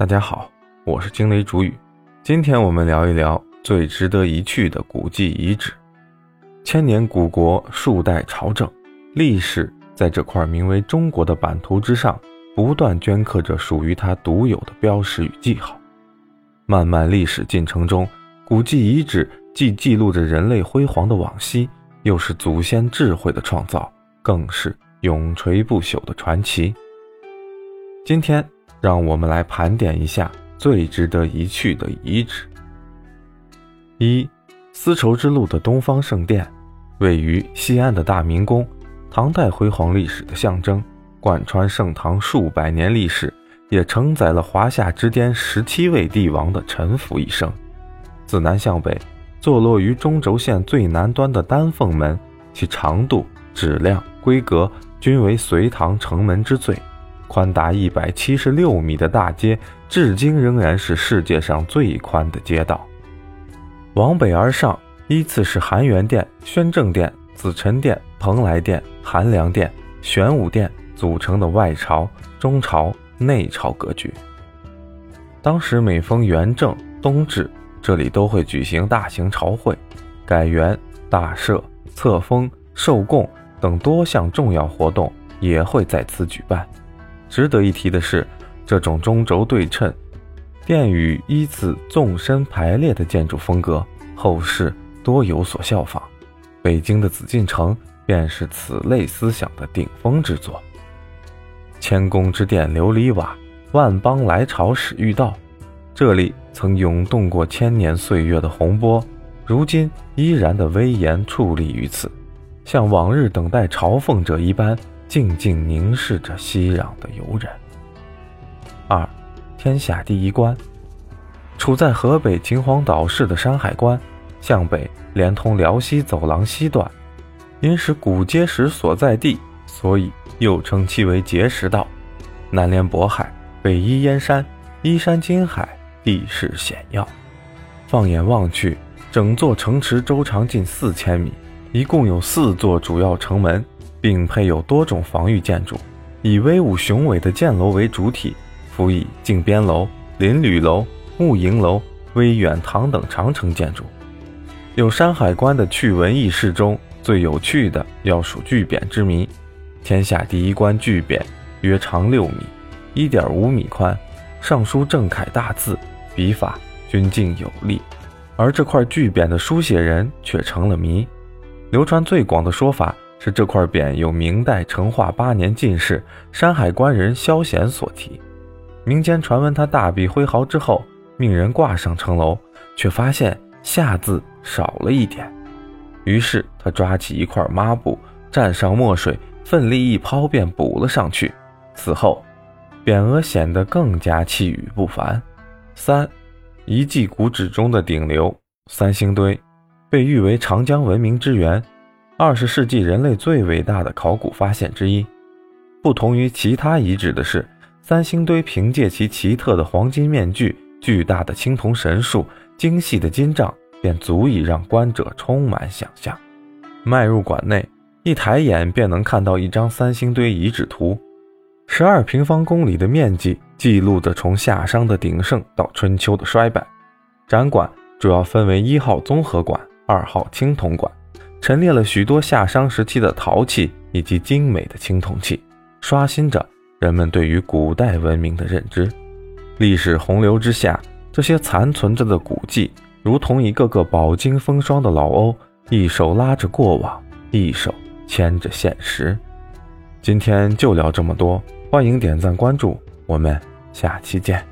大家好，我是惊雷主语。今天我们聊一聊最值得一去的古迹遗址。千年古国，数代朝政，历史在这块名为中国的版图之上，不断镌刻着属于它独有的标识与记号。漫漫历史进程中，古迹遗址既记录着人类辉煌的往昔，又是祖先智慧的创造，更是永垂不朽的传奇。今天，让我们来盘点一下最值得一去的遗址。一、丝绸之路的东方圣殿，位于西安的大明宫，唐代辉煌历史的象征，贯穿盛唐数百年历史，也承载了华夏之巅十七位帝王的沉浮一生。自南向北，坐落于中轴线最南端的丹凤门，其长度、质量、规格均为隋唐城门之最。宽达一百七十六米的大街，至今仍然是世界上最宽的街道。往北而上，依次是含元殿、宣政殿、紫宸殿、蓬莱殿、韩良殿、玄武殿组成的外朝、中朝、内朝格局。当时每逢元正、冬至，这里都会举行大型朝会，改元、大赦、册封、受贡等多项重要活动也会在此举办。值得一提的是，这种中轴对称、殿宇依次纵深排列的建筑风格，后世多有所效仿。北京的紫禁城便是此类思想的顶峰之作。千宫之殿琉璃瓦，万邦来朝始遇到。这里曾涌动过千年岁月的洪波，如今依然的威严矗立于此，像往日等待朝奉者一般。静静凝视着熙攘的游人。二，天下第一关，处在河北秦皇岛市的山海关，向北连通辽西走廊西段，因是古碣石所在地，所以又称其为碣石道。南连渤海，北依燕山，依山近海，地势险要。放眼望去，整座城池周长近四千米，一共有四座主要城门。并配有多种防御建筑，以威武雄伟的箭楼为主体，辅以靖边楼、临旅楼、木营楼、威远堂等长城建筑。有山海关的趣闻轶事中，最有趣的要数巨匾之谜。天下第一关巨匾约长六米，一点五米宽，上书正楷大字，笔法均静有力，而这块巨匾的书写人却成了谜。流传最广的说法。是这块匾由明代成化八年进士、山海关人萧显所题。民间传闻他大笔挥毫之后，命人挂上城楼，却发现“下”字少了一点。于是他抓起一块抹布，蘸上墨水，奋力一抛，便补了上去。此后，匾额显得更加气宇不凡。三，遗迹古址中的顶流三星堆，被誉为长江文明之源。二十世纪人类最伟大的考古发现之一，不同于其他遗址的是，三星堆凭借其奇特的黄金面具、巨大的青铜神树、精细的金杖，便足以让观者充满想象。迈入馆内，一抬眼便能看到一张三星堆遗址图，十二平方公里的面积，记录着从夏商的鼎盛到春秋的衰败。展馆主要分为一号综合馆、二号青铜馆。陈列了许多夏商时期的陶器以及精美的青铜器，刷新着人们对于古代文明的认知。历史洪流之下，这些残存着的古迹，如同一个个饱经风霜的老欧，一手拉着过往，一手牵着现实。今天就聊这么多，欢迎点赞关注，我们下期见。